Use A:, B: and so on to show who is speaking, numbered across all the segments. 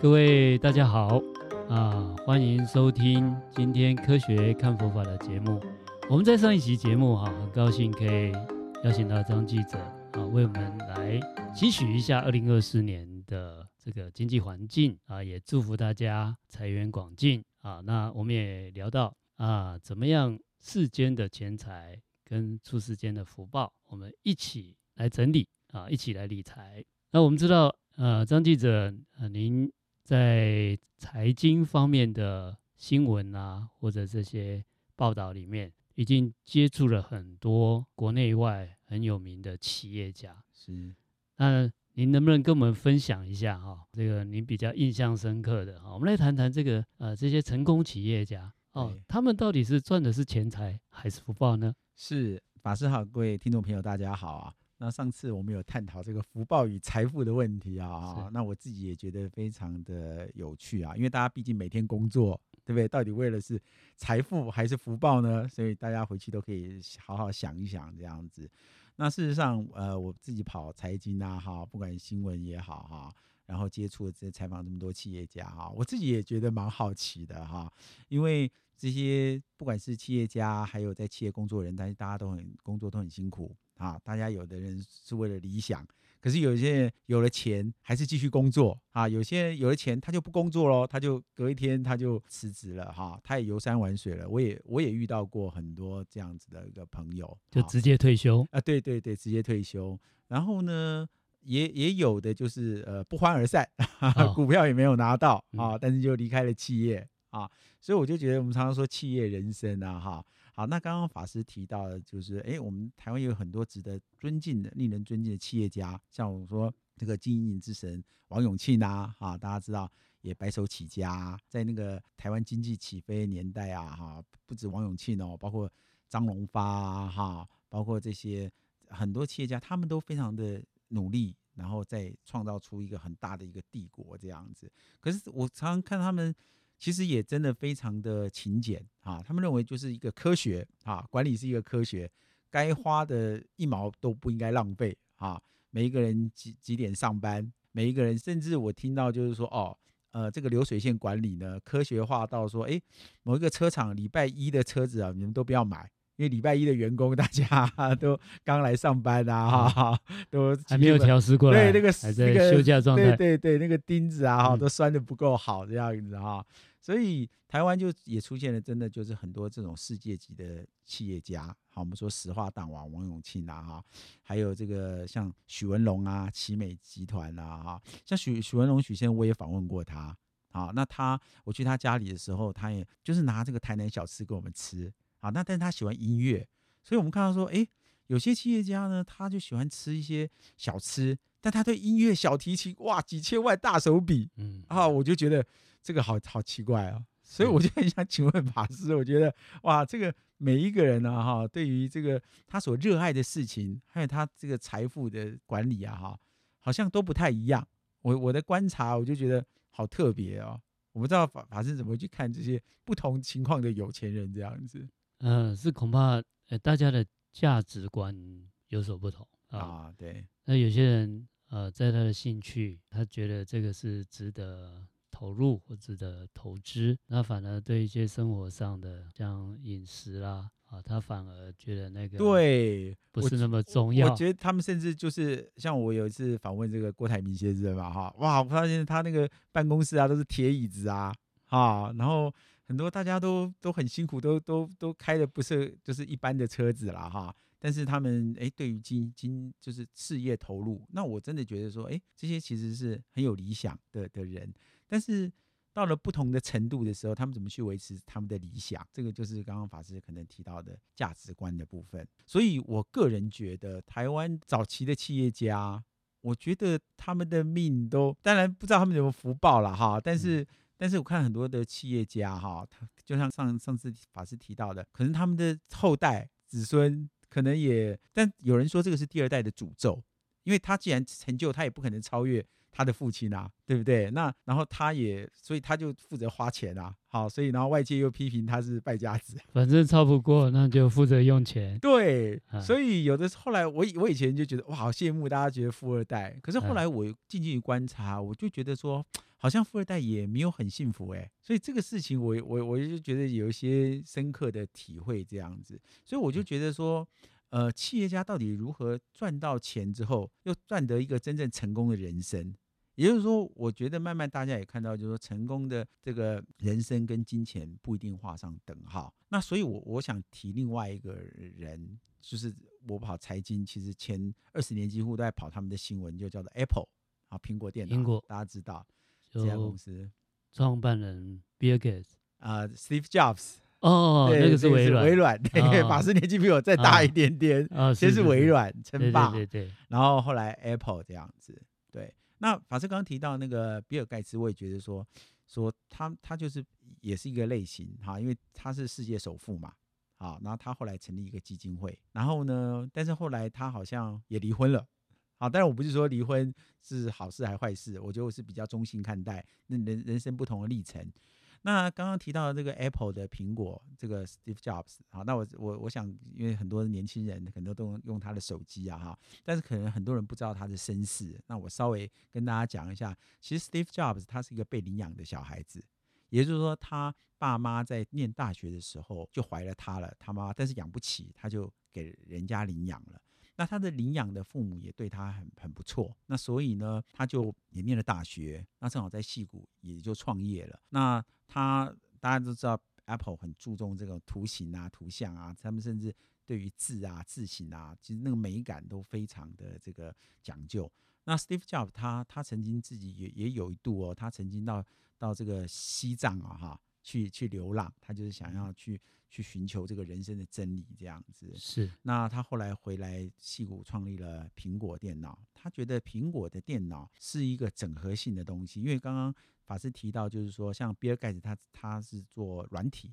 A: 各位大家好啊，欢迎收听今天科学看佛法的节目。我们在上一期节目哈，很高兴可以邀请到张记者啊，为我们来期许一下二零二四年的这个经济环境啊，也祝福大家财源广进啊。那我们也聊到啊，怎么样世间的钱财跟出世间的福报，我们一起来整理啊，一起来理财。那我们知道，呃，张记者，呃，您。在财经方面的新闻啊，或者这些报道里面，已经接触了很多国内外很有名的企业家。
B: 是，
A: 那您能不能跟我们分享一下哈，这个您比较印象深刻的哈？我们来谈谈这个呃，这些成功企业家哦，他们到底是赚的是钱财还是福报呢？
B: 是，法师好，各位听众朋友，大家好啊。那上次我们有探讨这个福报与财富的问题啊，那我自己也觉得非常的有趣啊，因为大家毕竟每天工作，对不对？到底为了是财富还是福报呢？所以大家回去都可以好好想一想这样子。那事实上，呃，我自己跑财经啊，哈，不管新闻也好哈，然后接触这采访这么多企业家哈，我自己也觉得蛮好奇的哈，因为这些不管是企业家，还有在企业工作的人，但是大家都很工作都很辛苦。啊，大家有的人是为了理想，可是有些人有了钱还是继续工作啊。有些人有了钱他就不工作喽，他就隔一天他就辞职了哈，他也游山玩水了。我也我也遇到过很多这样子的一个朋友，
A: 就直接退休
B: 啊，对对对，直接退休。然后呢，也也有的就是呃不欢而散，哦、股票也没有拿到啊，但是就离开了企业啊。所以我就觉得我们常常说企业人生啊，哈。好，那刚刚法师提到的，就是哎，我们台湾有很多值得尊敬的、令人尊敬的企业家，像我说这个经营之神王永庆啊，哈，大家知道也白手起家，在那个台湾经济起飞年代啊，哈，不止王永庆哦，包括张荣发啊，哈，包括这些很多企业家，他们都非常的努力，然后再创造出一个很大的一个帝国这样子。可是我常常看他们。其实也真的非常的勤俭啊，他们认为就是一个科学啊，管理是一个科学，该花的一毛都不应该浪费啊。每一个人几几点上班，每一个人，甚至我听到就是说哦，呃，这个流水线管理呢，科学化到说，哎，某一个车厂礼拜一的车子啊，你们都不要买，因为礼拜一的员工 大家都刚来上班啊，哈，都
A: 还没有调试过来，
B: 对那个
A: 还在休假状态，
B: 对对对，那个钉子啊，哈，都拴的不够好这样子哈。所以台湾就也出现了，真的就是很多这种世界级的企业家，好，我们说石化大王王永庆啊，哈，还有这个像许文龙啊，奇美集团啊，哈，像许许文龙许先生，我也访问过他，好，那他我去他家里的时候，他也就是拿这个台南小吃给我们吃，啊，那但是他喜欢音乐，所以我们看到说，哎，有些企业家呢，他就喜欢吃一些小吃，但他对音乐小提琴，哇，几千万大手笔，嗯，啊，我就觉得。这个好好奇怪哦，所以我就很想请问法师，我觉得哇，这个每一个人呢，哈，对于这个他所热爱的事情，还有他这个财富的管理啊，哈，好像都不太一样。我我的观察，我就觉得好特别哦。我不知道法法师怎么去看这些不同情况的有钱人这样子。
A: 嗯，是恐怕呃大家的价值观有所不同啊，
B: 啊。对，
A: 那有些人呃，在他的兴趣，他觉得这个是值得。投入或者的投资，那反而对一些生活上的像饮食啦啊，他反而觉得那个
B: 对
A: 不是那么重要。
B: 我觉得他们甚至就是像我有一次访问这个郭台铭先生嘛，哈，哇，我发现他那个办公室啊都是铁椅子啊，哈，然后很多大家都都很辛苦，都都都开的不是就是一般的车子了哈，但是他们哎，对于经经就是事业投入，那我真的觉得说，哎，这些其实是很有理想的的人。但是到了不同的程度的时候，他们怎么去维持他们的理想？这个就是刚刚法师可能提到的价值观的部分。所以我个人觉得，台湾早期的企业家，我觉得他们的命都当然不知道他们有没有福报了哈。但是，但是我看很多的企业家哈，他就像上上次法师提到的，可能他们的后代子孙可能也，但有人说这个是第二代的诅咒，因为他既然成就，他也不可能超越。他的父亲啊，对不对？那然后他也，所以他就负责花钱啊。好，所以然后外界又批评他是败家子，
A: 反正超不过，那就负责用钱。
B: 对，所以有的后来我我以前就觉得哇，好羡慕大家觉得富二代。可是后来我静静观察，我就觉得说，好像富二代也没有很幸福哎，所以这个事情我我我就觉得有一些深刻的体会这样子，所以我就觉得说，呃，企业家到底如何赚到钱之后，又赚得一个真正成功的人生？也就是说，我觉得慢慢大家也看到，就是说成功的这个人生跟金钱不一定画上等号。那所以我，我我想提另外一个人，就是我跑财经，其实前二十年几乎都在跑他们的新闻，就叫做 Apple 啊，苹果电脑。苹果大家知道这家公司创
A: 办人 Bill Gates
B: 啊，Steve Jobs
A: 哦，对那个是微软，
B: 微 软对，法师年纪比我再大一点点啊，先是微软称霸，
A: 对对对，
B: 然后后来 Apple 这样子，对。那法师刚刚提到那个比尔盖茨，我也觉得说说他他就是也是一个类型哈，因为他是世界首富嘛，好，然后他后来成立一个基金会，然后呢，但是后来他好像也离婚了，好，但是我不是说离婚是好事还是坏事，我觉得我是比较中性看待，那人人生不同的历程。那刚刚提到这个 Apple 的苹果，这个 Steve Jobs，好，那我我我想，因为很多年轻人可能都用他的手机啊，哈，但是可能很多人不知道他的身世，那我稍微跟大家讲一下，其实 Steve Jobs 他是一个被领养的小孩子，也就是说，他爸妈在念大学的时候就怀了他了，他妈，但是养不起，他就给人家领养了。那他的领养的父母也对他很很不错，那所以呢，他就也念了大学，那正好在戏谷也就创业了。那他大家都知道，Apple 很注重这个图形啊、图像啊，他们甚至对于字啊、字形啊，其实那个美感都非常的这个讲究。那 Steve Jobs 他他曾经自己也也有一度哦，他曾经到到这个西藏啊哈去去流浪，他就是想要去。去寻求这个人生的真理，这样子
A: 是。
B: 那他后来回来戏谷创立了苹果电脑，他觉得苹果的电脑是一个整合性的东西，因为刚刚法师提到，就是说像比尔盖茨他他是做软体，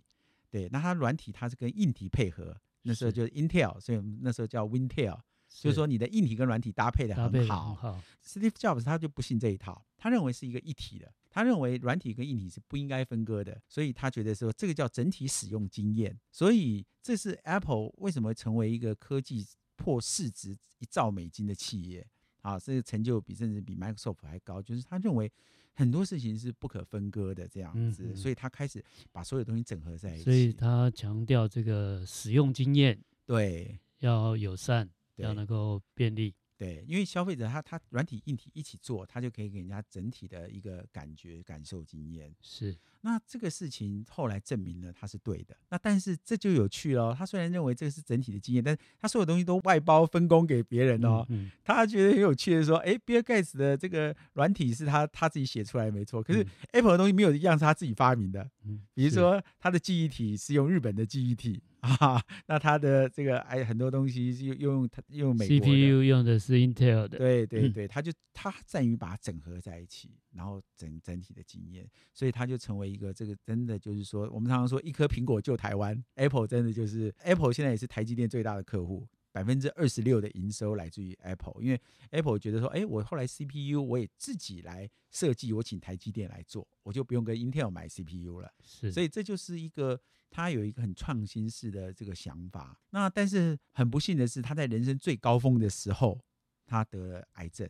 B: 对，那他软体他是跟硬体配合，那时候就是 Intel，所以那时候叫 Wintel，就是说你的硬体跟软体搭配的很好。好，Steve Jobs 他就不信这一套，他认为是一个一体的。他认为软体跟硬体是不应该分割的，所以他觉得说这个叫整体使用经验。所以这是 Apple 为什么成为一个科技破市值一兆美金的企业啊？这个成就比甚至比 Microsoft 还高，就是他认为很多事情是不可分割的这样子，嗯嗯，所以他开始把所有东西整合在一起。
A: 所以他强调这个使用经验，
B: 对，
A: 要友善，要能够便利。
B: 对，因为消费者他他软体硬体一起做，他就可以给人家整体的一个感觉、感受、经验。
A: 是，
B: 那这个事情后来证明了他是对的。那但是这就有趣了，他虽然认为这个是整体的经验，但是他所有东西都外包分工给别人哦。嗯，嗯。他觉得很有趣的说，哎，比尔盖茨的这个软体是他他自己写出来没错，可是 Apple 的东西没有一样是他自己发明的。嗯。比如说他的记忆体是用日本的记忆体。啊，那他的这个哎，很多东西又用它用美国
A: CPU 用的是 Intel 的，
B: 对对对，他就他善于把它整合在一起，然后整整体的经验，所以他就成为一个这个真的就是说，我们常常说一颗苹果救台湾，Apple 真的就是 Apple 现在也是台积电最大的客户。百分之二十六的营收来自于 Apple，因为 Apple 觉得说，哎，我后来 CPU 我也自己来设计，我请台积电来做，我就不用跟 Intel 买 CPU 了。是，所以这就是一个他有一个很创新式的这个想法。那但是很不幸的是，他在人生最高峰的时候，他得了癌症，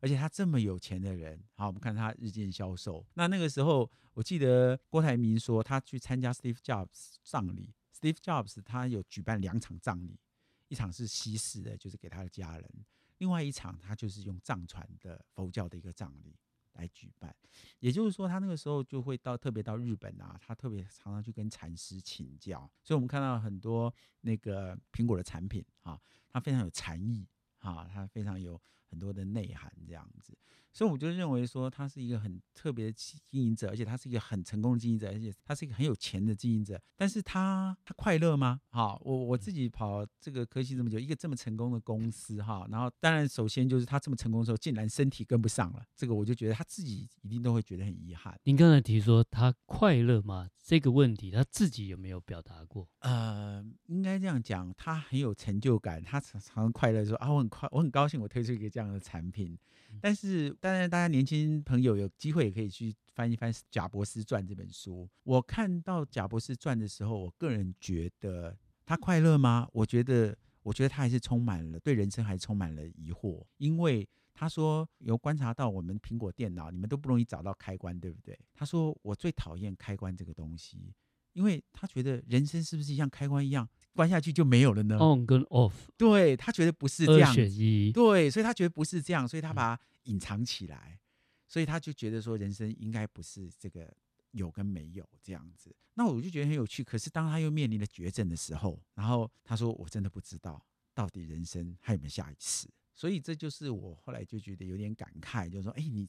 B: 而且他这么有钱的人，好，我们看他日渐消瘦。那那个时候，我记得郭台铭说，他去参加 Steve Jobs 葬礼，Steve Jobs 他有举办两场葬礼。一场是西式的，就是给他的家人；另外一场，他就是用藏传的佛教的一个葬礼来举办。也就是说，他那个时候就会到特别到日本啊，他特别常常去跟禅师请教。所以我们看到很多那个苹果的产品啊，它非常有禅意啊，它非常有很多的内涵这样子。所以我就认为说，他是一个很特别的经营者，而且他是一个很成功的经营者，而且他是一个很有钱的经营者。但是他他快乐吗？哈，我我自己跑这个科技这么久，一个这么成功的公司哈，然后当然首先就是他这么成功的时候，竟然身体跟不上了，这个我就觉得他自己一定都会觉得很遗憾。
A: 您刚才提说他快乐吗？这个问题他自己有没有表达过？
B: 呃，应该这样讲，他很有成就感，他常常快乐说啊，我很快，我很高兴，我推出一个这样的产品。但是，当然，大家年轻朋友有机会也可以去翻一翻《贾伯斯传》这本书。我看到《贾伯斯传》的时候，我个人觉得他快乐吗？我觉得，我觉得他还是充满了对人生还是充满了疑惑，因为他说有观察到我们苹果电脑，你们都不容易找到开关，对不对？他说我最讨厌开关这个东西，因为他觉得人生是不是像开关一样，关下去就没有了呢
A: ？On 跟 off，
B: 对，他觉得不是这样，
A: 二选一，
B: 对，所以他觉得不是这样，所以他把它隐藏起来，所以他就觉得说人生应该不是这个。有跟没有这样子，那我就觉得很有趣。可是当他又面临了绝症的时候，然后他说：“我真的不知道到底人生还有没有下一次。”所以这就是我后来就觉得有点感慨，就是说：“哎，你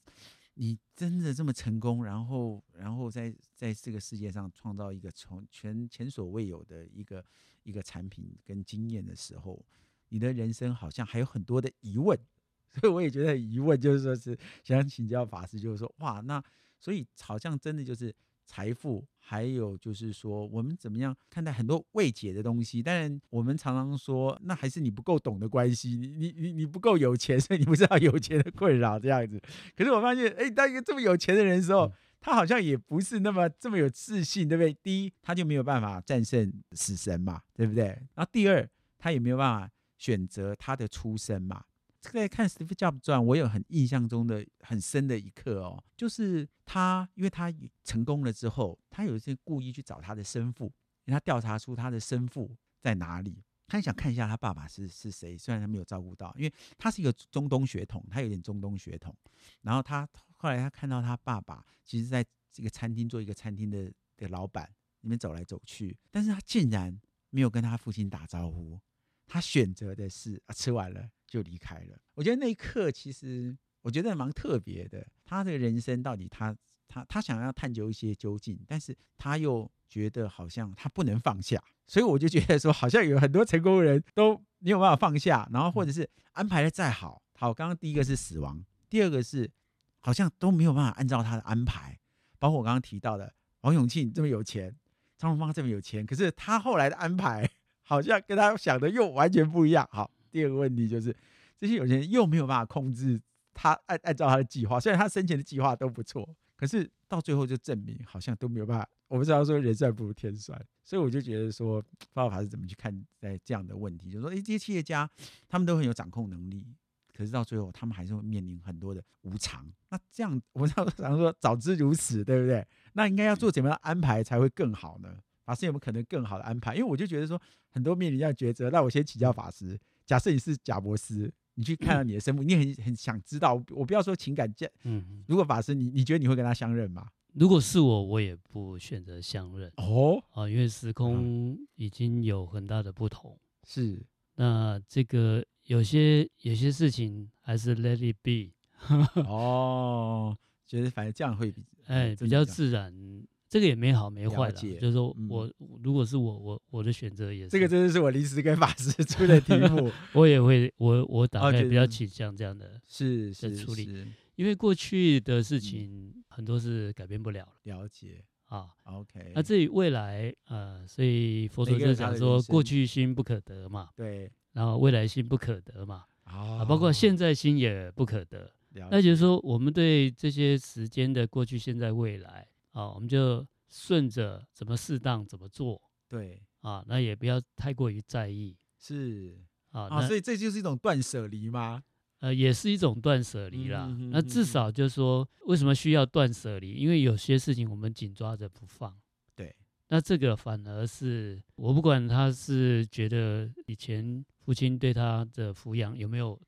B: 你真的这么成功，然后然后在在这个世界上创造一个从全前所未有的一个一个产品跟经验的时候，你的人生好像还有很多的疑问。”所以我也觉得疑问，就是说是想请教法师，就是说哇那。所以好像真的就是财富，还有就是说我们怎么样看待很多未解的东西。当然，我们常常说，那还是你不够懂的关系，你你你你不够有钱，所以你不知道有钱的困扰这样子。可是我发现，哎，当一个这么有钱的人的时候，他好像也不是那么这么有自信，对不对？第一，他就没有办法战胜死神嘛，对不对？然后第二，他也没有办法选择他的出身嘛。这个看《Steve Jobs 传》，我有很印象中的很深的一刻哦，就是他，因为他成功了之后，他有一次故意去找他的生父，因为他调查出他的生父在哪里，他想看一下他爸爸是是谁。虽然他没有照顾到，因为他是一个中东血统，他有点中东血统。然后他后来他看到他爸爸，其实在这个餐厅做一个餐厅的的老板，里面走来走去，但是他竟然没有跟他父亲打招呼，他选择的是啊，吃完了。就离开了。我觉得那一刻其实我觉得蛮特别的。他的人生到底他他他想要探究一些究竟，但是他又觉得好像他不能放下。所以我就觉得说，好像有很多成功人都没有办法放下，然后或者是安排的再好，好，刚刚第一个是死亡，第二个是好像都没有办法按照他的安排。包括我刚刚提到的王永庆这么有钱，张荣芳这么有钱，可是他后来的安排好像跟他想的又完全不一样。好。第二个问题就是，这些有钱人又没有办法控制他按按照他的计划，虽然他生前的计划都不错，可是到最后就证明好像都没有办法。我不知道说人算不如天算，所以我就觉得说，方法是怎么去看待这样的问题，就是说，哎，这些企业家他们都很有掌控能力，可是到最后他们还是会面临很多的无常。那这样，我们常常说早知如此，对不对？那应该要做怎么样的安排才会更好呢？法师有没有可能更好的安排？因为我就觉得说，很多面临这样抉择，那我先请教法师。假设你是贾伯斯，你去看到你的生父，你很很想知道。我不要说情感价，嗯，如果法师，你你觉得你会跟他相认吗？
A: 如果是我，我也不选择相认。
B: 哦，
A: 啊，因为时空已经有很大的不同。
B: 是，
A: 那这个有些有些事情还是 let it be。
B: 哦，觉得反正这样会比
A: 哎比较自然。这个也没好没坏的，就是说我、嗯、如果是我我我的选择也是。
B: 这个真的是我临时跟法师 出的题目，
A: 我也会我我大概比较倾向这样的
B: 是
A: 是处理，
B: 是
A: 因为过去的事情很多是改变不了
B: 了解
A: 啊
B: ，OK。
A: 那至于未来呃，所以佛陀就讲说过去心不可得嘛，
B: 对，
A: 然后未来心不可得嘛，
B: 哦、
A: 啊，包括现在心也不可得，那就是说我们对这些时间的过去、现在、未来。啊，我们就顺着怎么适当怎么做，
B: 对
A: 啊，那也不要太过于在意，
B: 是
A: 啊，
B: 啊，所以这就是一种断舍离吗？
A: 呃，也是一种断舍离啦。
B: 嗯、哼哼哼
A: 那至少就是说，为什么需要断舍离？因为有些事情我们紧抓着不放，
B: 对。那
A: 这个反而是我不管他是觉得以前父亲对他的抚养有没有，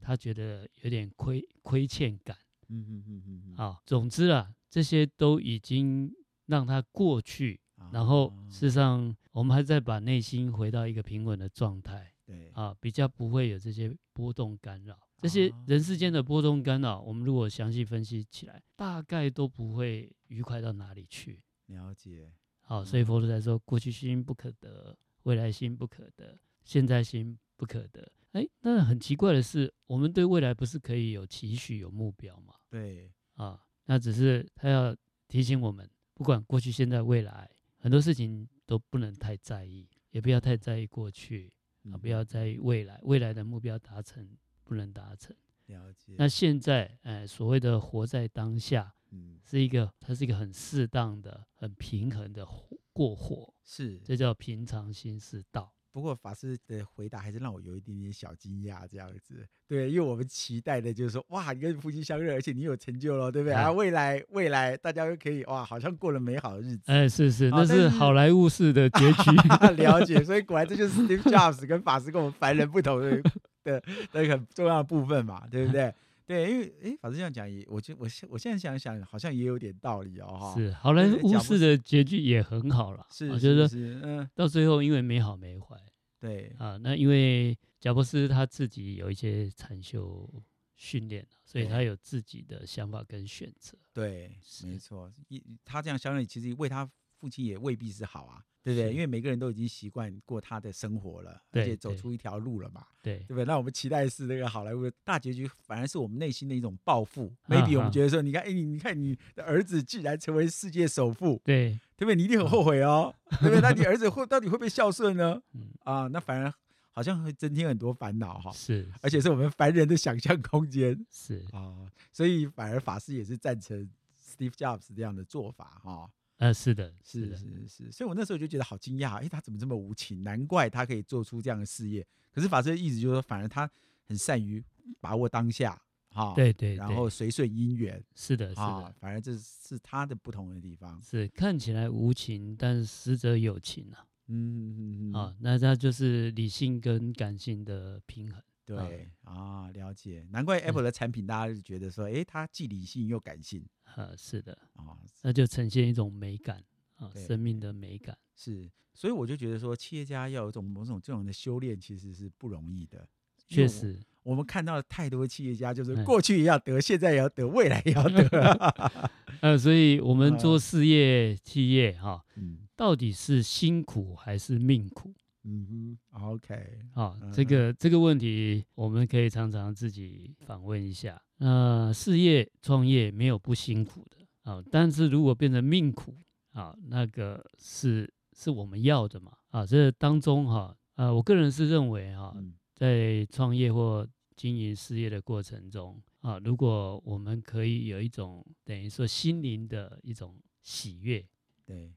A: 他觉得有点亏亏欠感，
B: 嗯嗯嗯嗯，
A: 好，总之啊。这些都已经让他过去，然后事实上，我们还在把内心回到一个平稳的状态，
B: 对
A: 啊，比较不会有这些波动干扰。这些人世间的波动干扰，我们如果详细分析起来，大概都不会愉快到哪里去。
B: 了解。
A: 好，所以佛陀才说，过去心不可得，未来心不可得，现在心不可得。哎，那很奇怪的是，我们对未来不是可以有期许、有目标吗？
B: 对，
A: 啊。那只是他要提醒我们，不管过去、现在、未来，很多事情都不能太在意，也不要太在意过去啊，不要在意未来，未来的目标达成不能达成。
B: 了解。
A: 那现在，哎，所谓的活在当下，嗯，是一个，它是一个很适当的、很平衡的过活，
B: 是，
A: 这叫平常心是道。
B: 不过法师的回答还是让我有一点点小惊讶，这样子。对，因为我们期待的就是说，哇，你跟夫妻相认，而且你有成就了，对不对？啊，未来未来大家都可以哇，好像过了美好的日子。
A: 哎，是是，那是好莱坞式的结局。
B: 了解，所以果然这就是 Steve Jobs 跟法师跟我们凡人不同的 的的一个很重要的部分嘛，对不对？对，因为哎，反正这样讲也，我觉我现我现在想想，好像也有点道理哦，哈。
A: 是好莱坞式的结局也很好了，
B: 是，
A: 我觉得
B: 是，嗯，
A: 到最后因为没好没坏，
B: 对
A: 啊，那因为贾伯斯他自己有一些禅修训练，所以他有自己的想法跟选择。
B: 对，没错，一他这样相认，其实为他父亲也未必是好啊。对不对？因为每个人都已经习惯过他的生活了，而且走出一条路了嘛。
A: 对，
B: 对不对？那我们期待是那个好莱坞大结局，反而是我们内心的一种报复。maybe 我们觉得说，你看，哎，你你看，你的儿子既然成为世界首富，
A: 对，
B: 对不对？你一定很后悔哦，对不对？那你儿子会 到底会不会孝顺呢？啊，那反而好像会增添很多烦恼哈。
A: 是，
B: 而且是我们凡人的想象空间。
A: 是
B: 啊，所以反而法师也是赞成 Steve Jobs 这样的做法哈。
A: 呃，是的，
B: 是的，是是是，所以我那时候就觉得好惊讶，哎，他怎么这么无情？难怪他可以做出这样的事业。可是法师的意思就是说，反而他很善于把握当下，哈，
A: 对对，
B: 然后随顺因缘，
A: 是的，是的，
B: 反而这是他的不同的地方。
A: 是看起来无情，但实则有情啊。
B: 嗯嗯嗯，
A: 啊，那他就是理性跟感性的平衡。
B: 对啊，了解，难怪 Apple 的产品大家就觉得说，哎，它既理性又感性。
A: 呃，是的啊，那就呈现一种美感啊，生命的美感
B: 是。所以我就觉得说，企业家要有一种某种这种的修炼，其实是不容易的。
A: 确实，
B: 我们看到了太多企业家，就是过去也要得，现在也要得，未来也要得。
A: 呃，所以我们做事业企业哈，嗯到底是辛苦还是命苦？
B: 嗯哼，OK，
A: 好，这个这个问题我们可以常常自己反问一下。那事业创业没有不辛苦的啊，但是如果变成命苦啊，那个是是我们要的嘛？啊，这当中哈，呃，我个人是认为哈，在创业或经营事业的过程中啊，如果我们可以有一种等于说心灵的一种喜悦，
B: 对，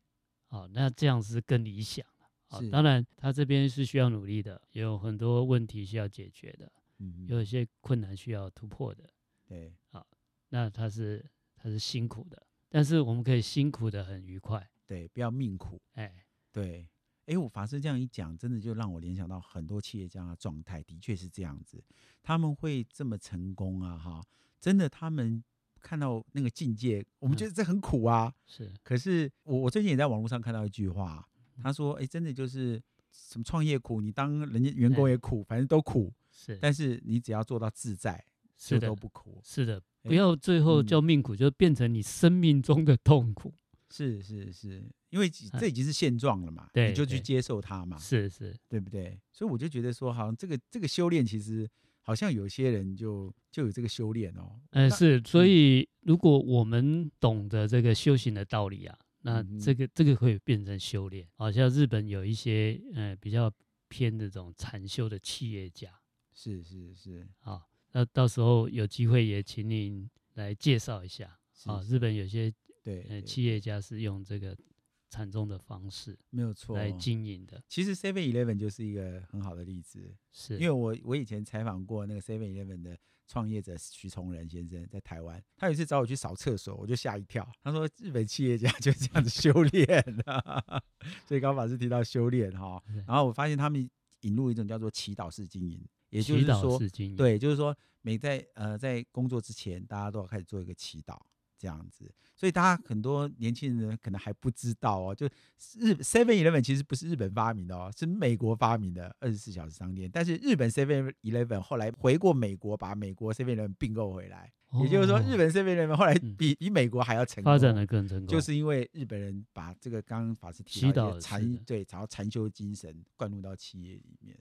A: 好，那这样是更理想。了啊当然，他这边是需要努力的，有很多问题需要解决的，嗯，有一些困难需要突破的，
B: 对，
A: 好，那他是他是辛苦的，但是我们可以辛苦的很愉快，
B: 对，不要命苦，
A: 哎，
B: 对，哎，我法师这样一讲，真的就让我联想到很多企业家的状态，的确是这样子，他们会这么成功啊，哈，真的，他们看到那个境界，我们觉得这很苦啊，
A: 嗯、是，
B: 可是我我最近也在网络上看到一句话。他说：“哎，真的就是什么创业苦，你当人家员工也苦，反正都苦。
A: 是，
B: 但是你只要做到自在，就都不苦。
A: 是的，不要最后叫命苦，就变成你生命中的痛苦。
B: 是是是，因为这已经是现状了嘛，你就去接受它嘛。
A: 是是，
B: 对不对？所以我就觉得说，好像这个这个修炼，其实好像有些人就就有这个修炼哦。
A: 嗯，是。所以如果我们懂得这个修行的道理啊。”那这个这个会变成修炼，好像日本有一些呃比较偏这种禅修的企业家，
B: 是是是，
A: 好，那到时候有机会也请您来介绍一下啊，日本有些
B: 对
A: 呃企业家是用这个禅宗的方式，
B: 没有错
A: 来经营的。
B: 其实 Seven Eleven 就是一个很好的例子，
A: 是
B: 因为我我以前采访过那个 Seven Eleven 的。创业者徐崇仁先生在台湾，他有一次找我去扫厕所，我就吓一跳。他说日本企业家就这样子修炼的，所以刚法师提到修炼哈，然后我发现他们引入一种叫做祈祷式经营，也就是说，对，就是说每在呃在工作之前，大家都要开始做一个祈祷。这样子，所以大家很多年轻人可能还不知道哦，就日 Seven Eleven 其实不是日本发明的哦，是美国发明的二十四小时商店。但是日本 Seven Eleven 后来回过美国，把美国 Seven Eleven 并购回来，也就是说，日本 Seven Eleven 后来比比美国还要成功，
A: 发展的更成功，
B: 就是因为日本人把这个刚刚法师提到的禅对，然后禅修精神灌入到企业里面。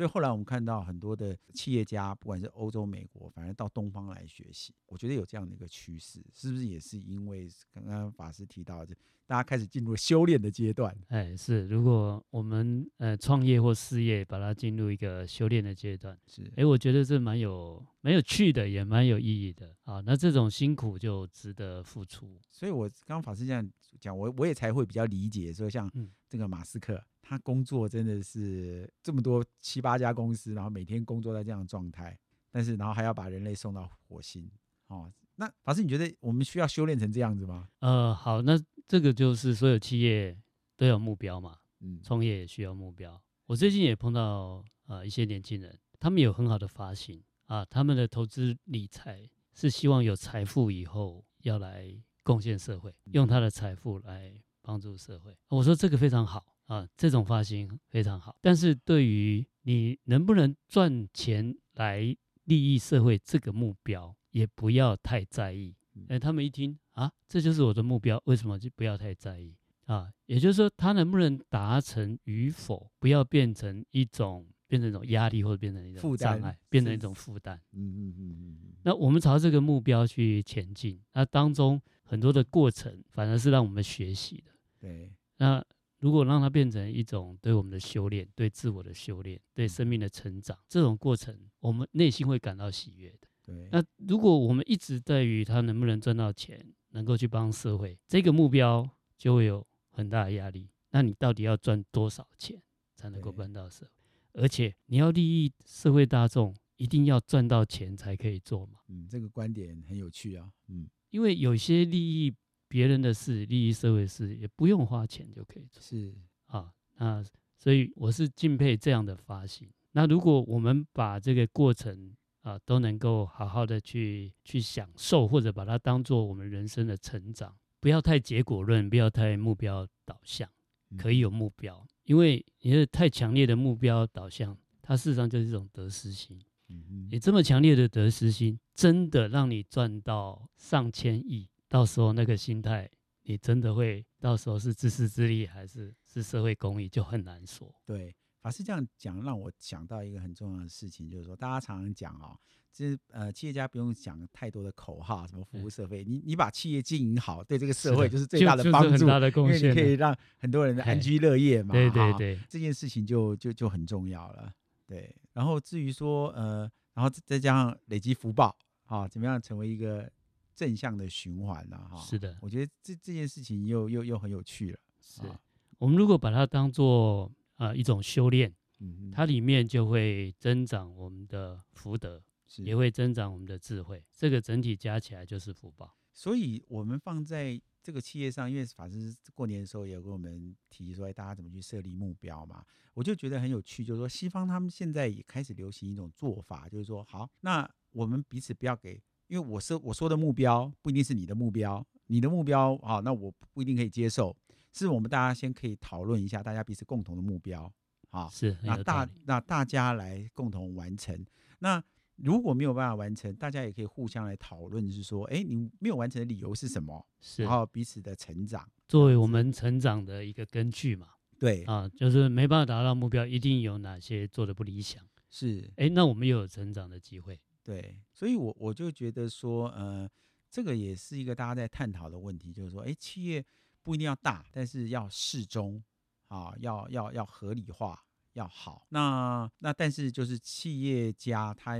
B: 所以后来我们看到很多的企业家，不管是欧洲、美国，反而到东方来学习。我觉得有这样的一个趋势，是不是也是因为刚刚法师提到就，大家开始进入修炼的阶段？
A: 哎，是。如果我们呃创业或事业，把它进入一个修炼的阶段，
B: 是。
A: 哎，我觉得这蛮有蛮有趣的，也蛮有意义的啊。那这种辛苦就值得付出。
B: 所以我刚刚法师这样讲，我我也才会比较理解说，像这个马斯克。他工作真的是这么多七八家公司，然后每天工作在这样的状态，但是然后还要把人类送到火星，哦，那法师你觉得我们需要修炼成这样子吗？
A: 呃，好，那这个就是所有企业都有目标嘛，
B: 嗯，
A: 创业也需要目标。我最近也碰到呃一些年轻人，他们有很好的发心啊，他们的投资理财是希望有财富以后要来贡献社会，用他的财富来帮助社会。我说这个非常好。啊，这种发心非常好，但是对于你能不能赚钱来利益社会这个目标，也不要太在意。哎，他们一听啊，这就是我的目标，为什么就不要太在意啊？也就是说，他能不能达成与否，不要变成一种变成一种压力，或者变成一种障碍，变成一种负担。
B: 嗯嗯嗯嗯。
A: 那我们朝这个目标去前进，那当中很多的过程，反而是让我们学习的。
B: 对，
A: 那。如果让它变成一种对我们的修炼、对自我的修炼、对生命的成长，这种过程，我们内心会感到喜悦的。
B: 对。
A: 那如果我们一直在于他能不能赚到钱，能够去帮社会，这个目标就会有很大的压力。那你到底要赚多少钱才能够帮到社会？而且你要利益社会大众，一定要赚到钱才可以做嘛？
B: 嗯，这个观点很有趣啊。嗯，
A: 因为有些利益。别人的事，利益社会事，也不用花钱就可以做。
B: 是
A: 啊，那所以我是敬佩这样的发心。那如果我们把这个过程啊都能够好好的去去享受，或者把它当做我们人生的成长，不要太结果论，不要太目标导向，可以有目标，嗯、因为你是太强烈的目标导向，它事实上就是一种得失心。
B: 嗯，
A: 你这么强烈的得失心，真的让你赚到上千亿？到时候那个心态，你真的会到时候是自私自利，还是是社会公益，就很难说。
B: 对，法师这样讲，让我想到一个很重要的事情，就是说，大家常常讲啊，就是呃，企业家不用讲太多的口号，什么服务社会，你你把企业经营好，对这个社会就是最大的帮助，
A: 很大的贡献，
B: 因为你可以让很多人的安居乐业嘛。
A: 对对对，
B: 这件事情就就就很重要了。对，然后至于说呃，然后再加上累积福报啊，怎么样成为一个。正向的循环呢哈，
A: 是的，
B: 我觉得这这件事情又又又很有趣了。
A: 是我们如果把它当做呃一种修炼，
B: 嗯，
A: 它里面就会增长我们的福德，也会增长我们的智慧，这个整体加起来就是福报。
B: 所以，我们放在这个企业上，因为法师过年的时候也有跟我们提说，大家怎么去设立目标嘛，我就觉得很有趣，就是说西方他们现在也开始流行一种做法，就是说，好，那我们彼此不要给。因为我说我说的目标不一定是你的目标，你的目标啊，那我不一定可以接受。是我们大家先可以讨论一下，大家彼此共同的目标啊，
A: 是
B: 那大那大家来共同完成。那如果没有办法完成，大家也可以互相来讨论，是说，哎，你没有完成的理由是什么？
A: 是，
B: 然后彼此的成长
A: 作为我们成长的一个根据嘛。
B: 对
A: 啊，就是没办法达到目标，一定有哪些做的不理想。
B: 是，
A: 哎，那我们又有成长的机会。
B: 对，所以我，我我就觉得说，呃，这个也是一个大家在探讨的问题，就是说，哎，企业不一定要大，但是要适中，啊，要要要合理化，要好。那那但是就是企业家他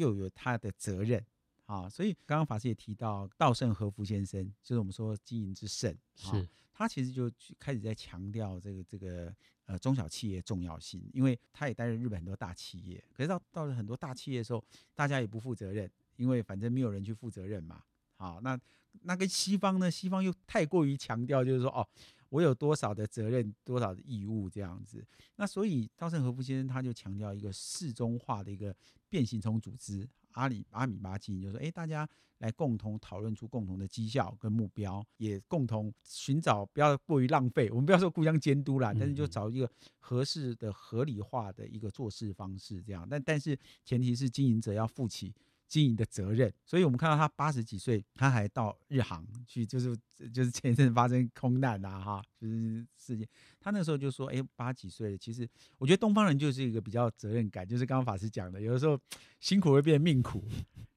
B: 又有他的责任，啊，所以刚刚法师也提到稻盛和夫先生，就是我们说经营之圣，
A: 是
B: 他其实就开始在强调这个这个。呃，中小企业重要性，因为他也担任日本很多大企业，可是到到了很多大企业的时候，大家也不负责任，因为反正没有人去负责任嘛。好，那那跟西方呢？西方又太过于强调，就是说，哦，我有多少的责任，多少的义务这样子。那所以稻盛和夫先生他就强调一个适中化的一个变形虫组织。阿里阿米巴经营就是说，哎，大家来共同讨论出共同的绩效跟目标，也共同寻找不要过于浪费。我们不要说互相监督啦，但是就找一个合适的、合理化的一个做事方式，这样。但但是前提是经营者要负起。经营的责任，所以我们看到他八十几岁，他还到日航去，就是就是前一阵发生空难啊，哈，就是事件。他那时候就说，哎、欸，八十几岁了，其实我觉得东方人就是一个比较责任感，就是刚刚法师讲的，有的时候辛苦会变命苦，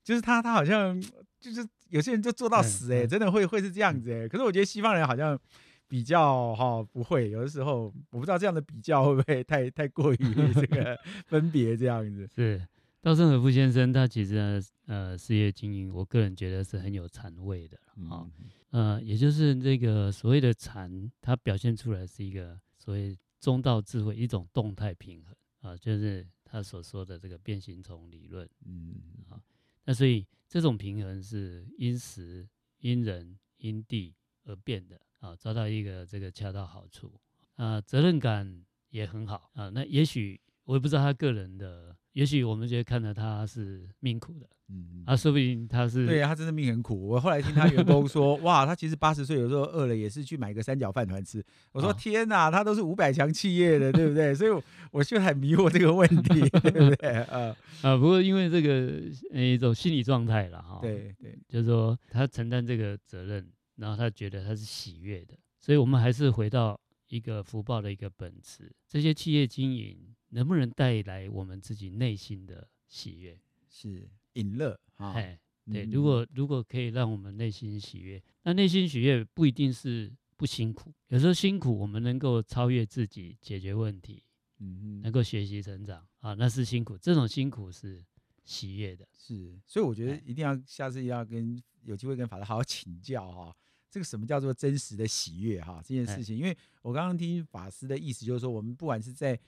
B: 就是他他好像就是有些人就做到死、欸，哎、嗯，真的会会是这样子、欸，哎，可是我觉得西方人好像比较哈不会，有的时候我不知道这样的比较会不会太太过于 这个分别这样子，
A: 是。稻盛和夫先生，他其实呢，呃，事业经营，我个人觉得是很有禅味的啊、哦，呃，也就是这个所谓的禅，它表现出来是一个所谓中道智慧，一种动态平衡啊，就是他所说的这个变形虫理论。嗯，啊，那所以这种平衡是因时、因人、因地而变的啊，抓到一个这个恰到好处啊，责任感也很好啊。那也许我也不知道他个人的。也许我们觉得看着他是命苦的，嗯，啊，说不定他是
B: 对他真的命很苦。我后来听他员工说，哇，他其实八十岁有时候饿了也是去买个三角饭团吃。我说天哪，他都是五百强企业的，对不对？所以我就很迷惑这个问题，对不对？啊
A: 啊，不过因为这个一种心理状态了哈，
B: 对对，
A: 就是说他承担这个责任，然后他觉得他是喜悦的，所以我们还是回到一个福报的一个本质，这些企业经营。能不能带来我们自己内心的喜悦？
B: 是隐乐啊！
A: 哎，对，如果如果可以让我们内心喜悦，那内心喜悦不一定是不辛苦，有时候辛苦我们能够超越自己解决问题，嗯嗯，能够学习成长啊，那是辛苦，这种辛苦是喜悦的。
B: 是，所以我觉得一定要下次要跟有机会跟法师好好请教哈，这个什么叫做真实的喜悦哈？这件事情，因为我刚刚听法师的意思就是说，我们不管是在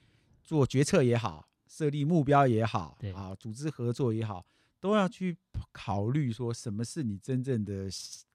B: 做决策也好，设立目标也好，对啊，组织合作也好，都要去考虑说什么是你真正的、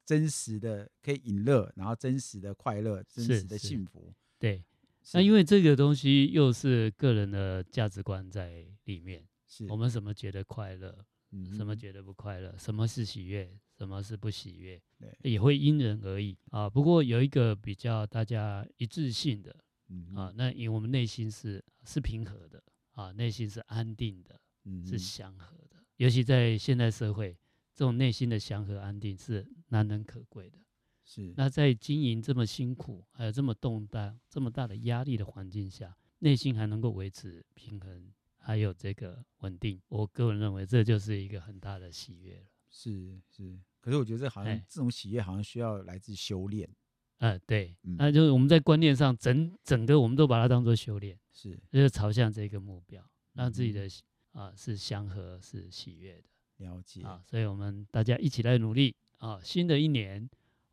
B: 真实的可以引乐，然后真实的快乐、真实的幸福。
A: 对，那因为这个东西又是个人的价值观在里面，是我们什么觉得快乐，嗯，什么觉得不快乐，什么是喜悦，什么是不喜悦，对，也会因人而异啊。不过有一个比较大家一致性的。嗯啊，那因为我们内心是是平和的啊，内心是安定的，嗯，是祥和的。尤其在现代社会，这种内心的祥和安定是难能可贵的。是，那在经营这么辛苦，还有这么动荡、这么大的压力的环境下，内心还能够维持平衡，还有这个稳定，我个人认为这就是一个很大的喜悦了。
B: 是是，可是我觉得这好像这种喜悦好像需要来自修炼。
A: 呃，对，那就是我们在观念上整整个我们都把它当做修炼，是，就是朝向这个目标，让自己的啊、呃、是祥和是喜悦的，
B: 了解
A: 啊，所以我们大家一起来努力啊，新的一年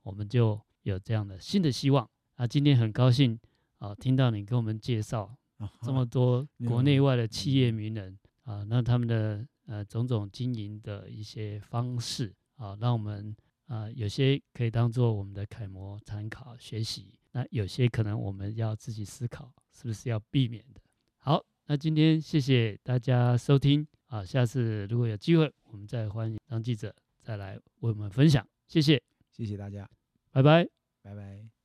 A: 我们就有这样的新的希望啊。今天很高兴啊，听到你给我们介绍这么多国内外的企业名人啊，那他们的呃种种经营的一些方式啊，让我们。啊、呃，有些可以当做我们的楷模参考学习，那有些可能我们要自己思考，是不是要避免的。好，那今天谢谢大家收听啊，下次如果有机会，我们再欢迎张记者再来为我们分享。谢谢，
B: 谢谢大家，
A: 拜拜，
B: 拜拜。